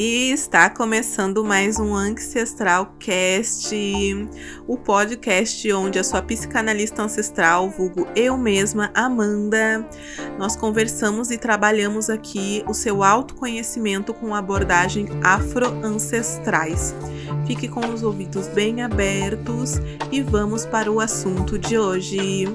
E está começando mais um Ancestral Cast, o podcast onde a sua psicanalista ancestral, vulgo eu mesma, Amanda, nós conversamos e trabalhamos aqui o seu autoconhecimento com abordagem afro-ancestrais. Fique com os ouvidos bem abertos e vamos para o assunto de hoje.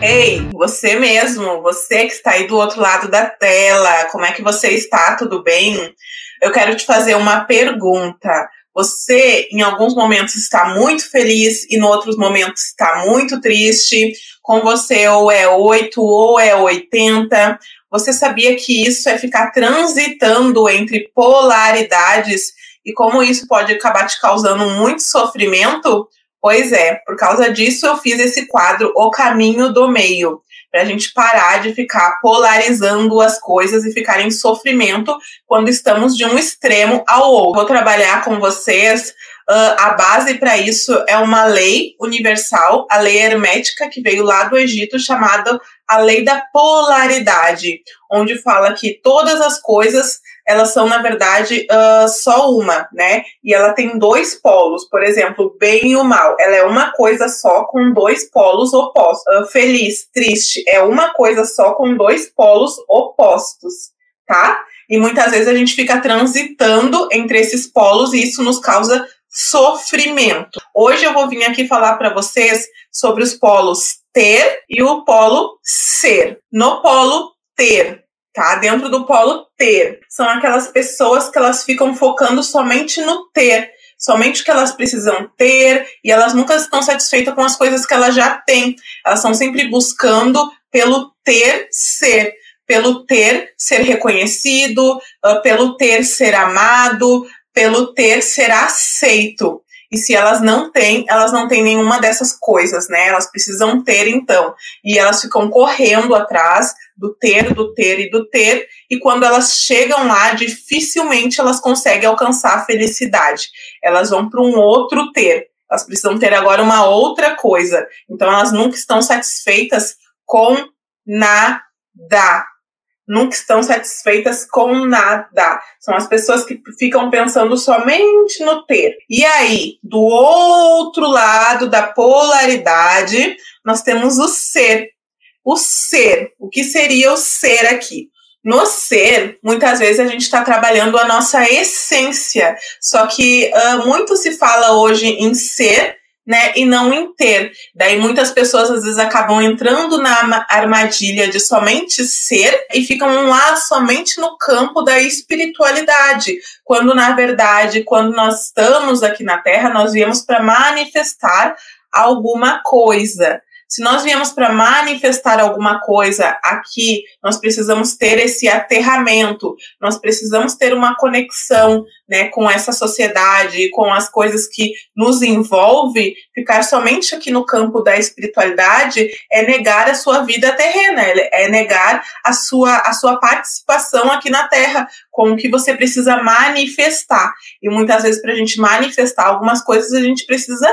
Ei, você mesmo, você que está aí do outro lado da tela, como é que você está? Tudo bem? Eu quero te fazer uma pergunta. Você, em alguns momentos, está muito feliz e, em outros momentos, está muito triste. Com você, ou é 8 ou é 80. Você sabia que isso é ficar transitando entre polaridades e como isso pode acabar te causando muito sofrimento? Pois é, por causa disso eu fiz esse quadro O Caminho do Meio, para a gente parar de ficar polarizando as coisas e ficar em sofrimento quando estamos de um extremo ao outro. Vou trabalhar com vocês. Uh, a base para isso é uma lei universal, a lei hermética, que veio lá do Egito, chamada a lei da polaridade, onde fala que todas as coisas elas são, na verdade, uh, só uma, né? E ela tem dois polos, por exemplo, o bem e o mal. Ela é uma coisa só com dois polos opostos. Uh, feliz, triste, é uma coisa só com dois polos opostos, tá? E muitas vezes a gente fica transitando entre esses polos e isso nos causa sofrimento. Hoje eu vou vir aqui falar para vocês sobre os polos ter e o polo ser. No polo ter, tá? Dentro do polo ter. São aquelas pessoas que elas ficam focando somente no ter, somente o que elas precisam ter, e elas nunca estão satisfeitas com as coisas que elas já têm. Elas estão sempre buscando pelo ter ser, pelo ter ser reconhecido, uh, pelo ter ser amado, pelo ter ser aceito. E se elas não têm, elas não têm nenhuma dessas coisas, né? Elas precisam ter então. E elas ficam correndo atrás do ter, do ter e do ter, e quando elas chegam lá, dificilmente elas conseguem alcançar a felicidade. Elas vão para um outro ter. Elas precisam ter agora uma outra coisa. Então elas nunca estão satisfeitas com nada nunca estão satisfeitas com nada. São as pessoas que ficam pensando somente no ter. E aí, do outro lado da polaridade, nós temos o ser. O ser. O que seria o ser aqui? No ser, muitas vezes a gente está trabalhando a nossa essência. Só que uh, muito se fala hoje em ser né, e não em ter. Daí muitas pessoas às vezes acabam entrando na armadilha de somente ser e ficam lá somente no campo da espiritualidade, quando na verdade, quando nós estamos aqui na Terra, nós viemos para manifestar alguma coisa. Se nós viemos para manifestar alguma coisa aqui, nós precisamos ter esse aterramento, nós precisamos ter uma conexão né, com essa sociedade, com as coisas que nos envolve. Ficar somente aqui no campo da espiritualidade é negar a sua vida terrena, é negar a sua, a sua participação aqui na Terra, com o que você precisa manifestar. E muitas vezes, para a gente manifestar algumas coisas, a gente precisa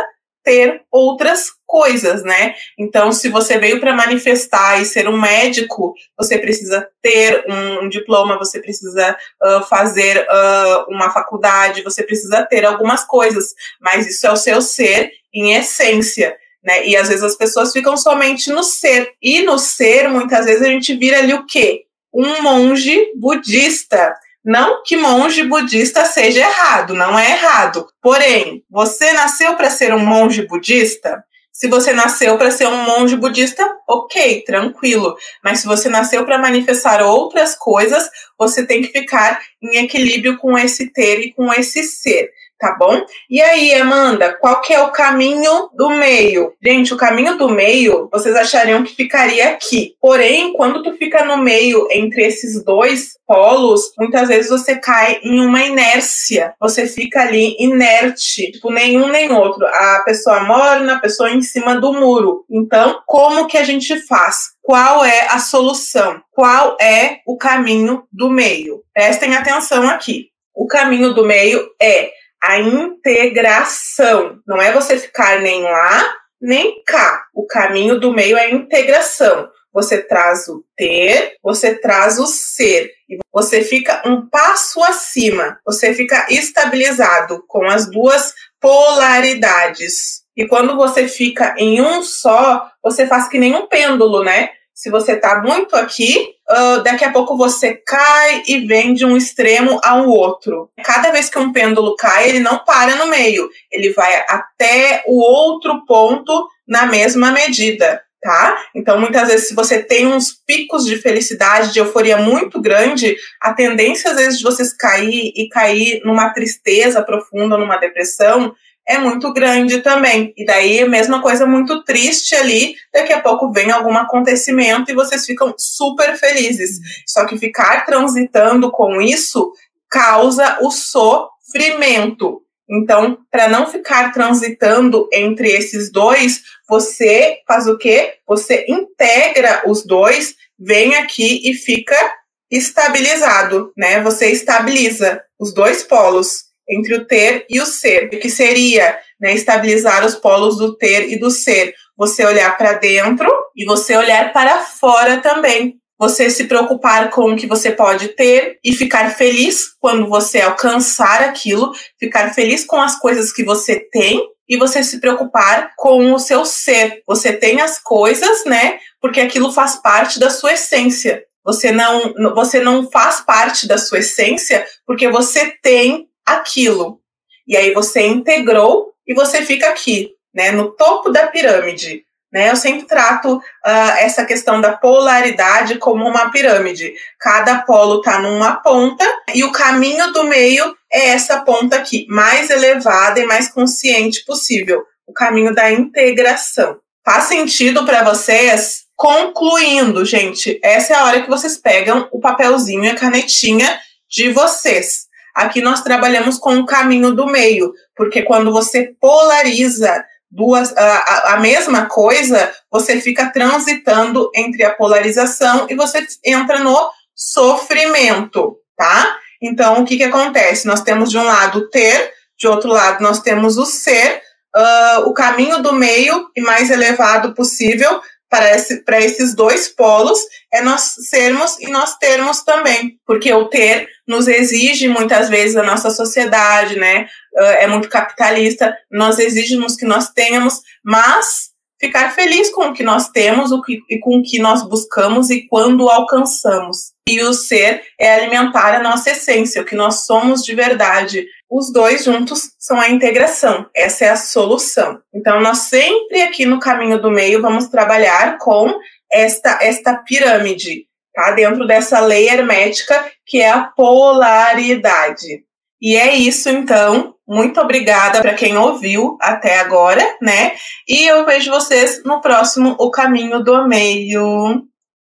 ter outras coisas, né? Então, se você veio para manifestar e ser um médico, você precisa ter um, um diploma, você precisa uh, fazer uh, uma faculdade, você precisa ter algumas coisas, mas isso é o seu ser em essência. Né? E às vezes as pessoas ficam somente no ser. E no ser, muitas vezes a gente vira ali o quê? Um monge budista. Não que monge budista seja errado, não é errado. Porém, você nasceu para ser um monge budista? Se você nasceu para ser um monge budista, ok, tranquilo. Mas se você nasceu para manifestar outras coisas, você tem que ficar em equilíbrio com esse ter e com esse ser tá bom? E aí, Amanda, qual que é o caminho do meio? Gente, o caminho do meio, vocês achariam que ficaria aqui. Porém, quando tu fica no meio entre esses dois polos, muitas vezes você cai em uma inércia. Você fica ali inerte, tipo, nenhum nem outro. A pessoa morna, a pessoa em cima do muro. Então, como que a gente faz? Qual é a solução? Qual é o caminho do meio? Prestem atenção aqui. O caminho do meio é a integração. Não é você ficar nem lá nem cá. O caminho do meio é a integração. você traz o ter, você traz o ser. E você fica um passo acima, você fica estabilizado com as duas polaridades. E quando você fica em um só, você faz que nem um pêndulo, né? Se você tá muito aqui, uh, daqui a pouco você cai e vem de um extremo ao outro. Cada vez que um pêndulo cai, ele não para no meio, ele vai até o outro ponto na mesma medida tá? Então, muitas vezes, se você tem uns picos de felicidade, de euforia muito grande, a tendência, às vezes, de vocês cair e cair numa tristeza profunda, numa depressão, é muito grande também. E daí, a mesma coisa muito triste ali, daqui a pouco vem algum acontecimento e vocês ficam super felizes. Só que ficar transitando com isso causa o sofrimento. Então, para não ficar transitando entre esses dois, você faz o quê? Você integra os dois, vem aqui e fica estabilizado, né? Você estabiliza os dois polos entre o ter e o ser, que seria né, estabilizar os polos do ter e do ser. Você olhar para dentro e você olhar para fora também você se preocupar com o que você pode ter e ficar feliz quando você alcançar aquilo, ficar feliz com as coisas que você tem e você se preocupar com o seu ser. Você tem as coisas, né? Porque aquilo faz parte da sua essência. Você não, você não faz parte da sua essência porque você tem aquilo. E aí você integrou e você fica aqui, né, no topo da pirâmide. Né? Eu sempre trato uh, essa questão da polaridade como uma pirâmide. Cada polo está numa ponta e o caminho do meio é essa ponta aqui, mais elevada e mais consciente possível. O caminho da integração. Faz sentido para vocês? Concluindo, gente, essa é a hora que vocês pegam o papelzinho e a canetinha de vocês. Aqui nós trabalhamos com o caminho do meio, porque quando você polariza duas a, a, mesma coisa, você fica transitando entre a polarização e você entra no sofrimento, tá? Então, o que, que acontece? Nós temos de um lado o ter, de outro lado nós temos o ser, uh, o caminho do meio e mais elevado possível para, esse, para esses dois polos é nós sermos e nós termos também, porque o ter nos exige muitas vezes a nossa sociedade, né? Ah, é muito capitalista, nós exigimos que nós tenhamos, mas ficar feliz com o que nós temos o que, e com o que nós buscamos e quando alcançamos. E o ser é alimentar a nossa essência, o que nós somos de verdade. Os dois juntos são a integração, essa é a solução. Então, nós sempre aqui no caminho do meio vamos trabalhar com esta, esta pirâmide, tá? Dentro dessa lei hermética que é a polaridade. E é isso, então. Muito obrigada para quem ouviu até agora, né? E eu vejo vocês no próximo O Caminho do Meio.